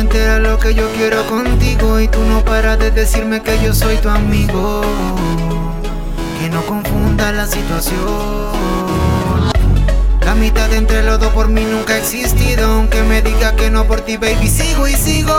entera lo que yo quiero contigo y tú no paras de decirme que yo soy tu amigo. Que no confunda la situación. La mitad entre los dos por mí nunca ha existido. Aunque me diga que no por ti, baby, sigo y sigo.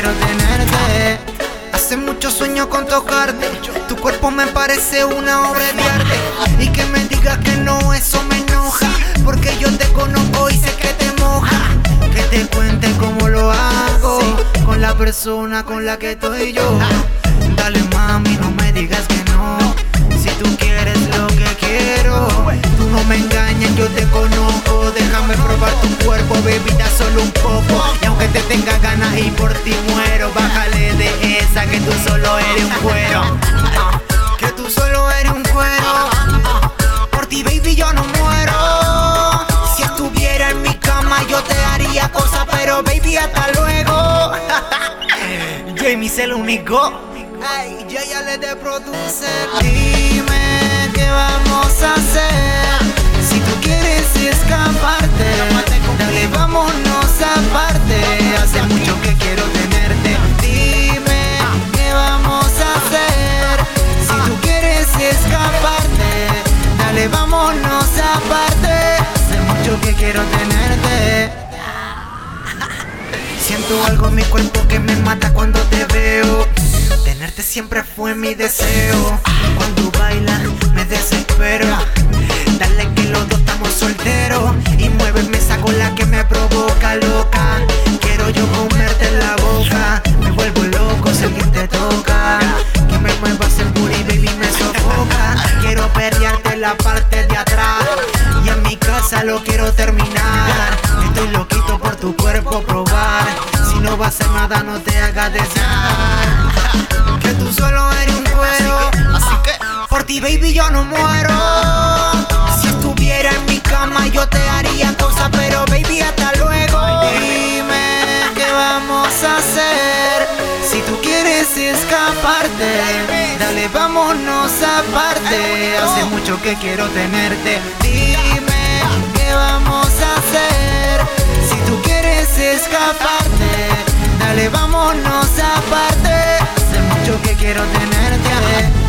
Quiero tenerte. Hace mucho sueño con tocarte. Tu cuerpo me parece una obra de arte. Y que me digas que no, eso me enoja. Porque yo te conozco y sé que te moja. Que te cuente cómo lo hago. Con la persona con la que estoy yo. Dale mami, no me digas que no. Si tú quieres lo que quiero. Tú no me engañes, yo te conozco. Déjame probar tu cuerpo, bebida solo un poco. Y por ti muero, bájale de esa que tú solo eres un cuero. Que tú solo eres un cuero. Por ti, baby, yo no muero. Si estuviera en mi cama, yo te haría cosas, pero baby, hasta luego. Jamie es el único. Ay, yo ya le de producer. Dime qué vamos a hacer. Si tú quieres escaparte, quiero tenerte. Siento algo en mi cuerpo que me mata cuando te veo. Tenerte siempre fue mi deseo. Cuando bailas me desespero. Dale que los dos estamos solteros. Y muéveme esa cola que me provoca loca. Casa lo quiero terminar. Estoy loquito por tu cuerpo probar. Si no va a hacer nada, no te hagas desear. Que tú solo eres un cuero. Así que por ti, baby, yo no muero. Si estuviera en mi cama, yo te haría cosas, pero baby, hasta luego. Dime qué vamos a hacer. Si tú quieres escaparte, dale, vámonos aparte. Hace mucho que quiero tenerte. Dime qué vamos a hacer. Si tú quieres escaparte, dale, vámonos aparte. Hace mucho que quiero tenerte.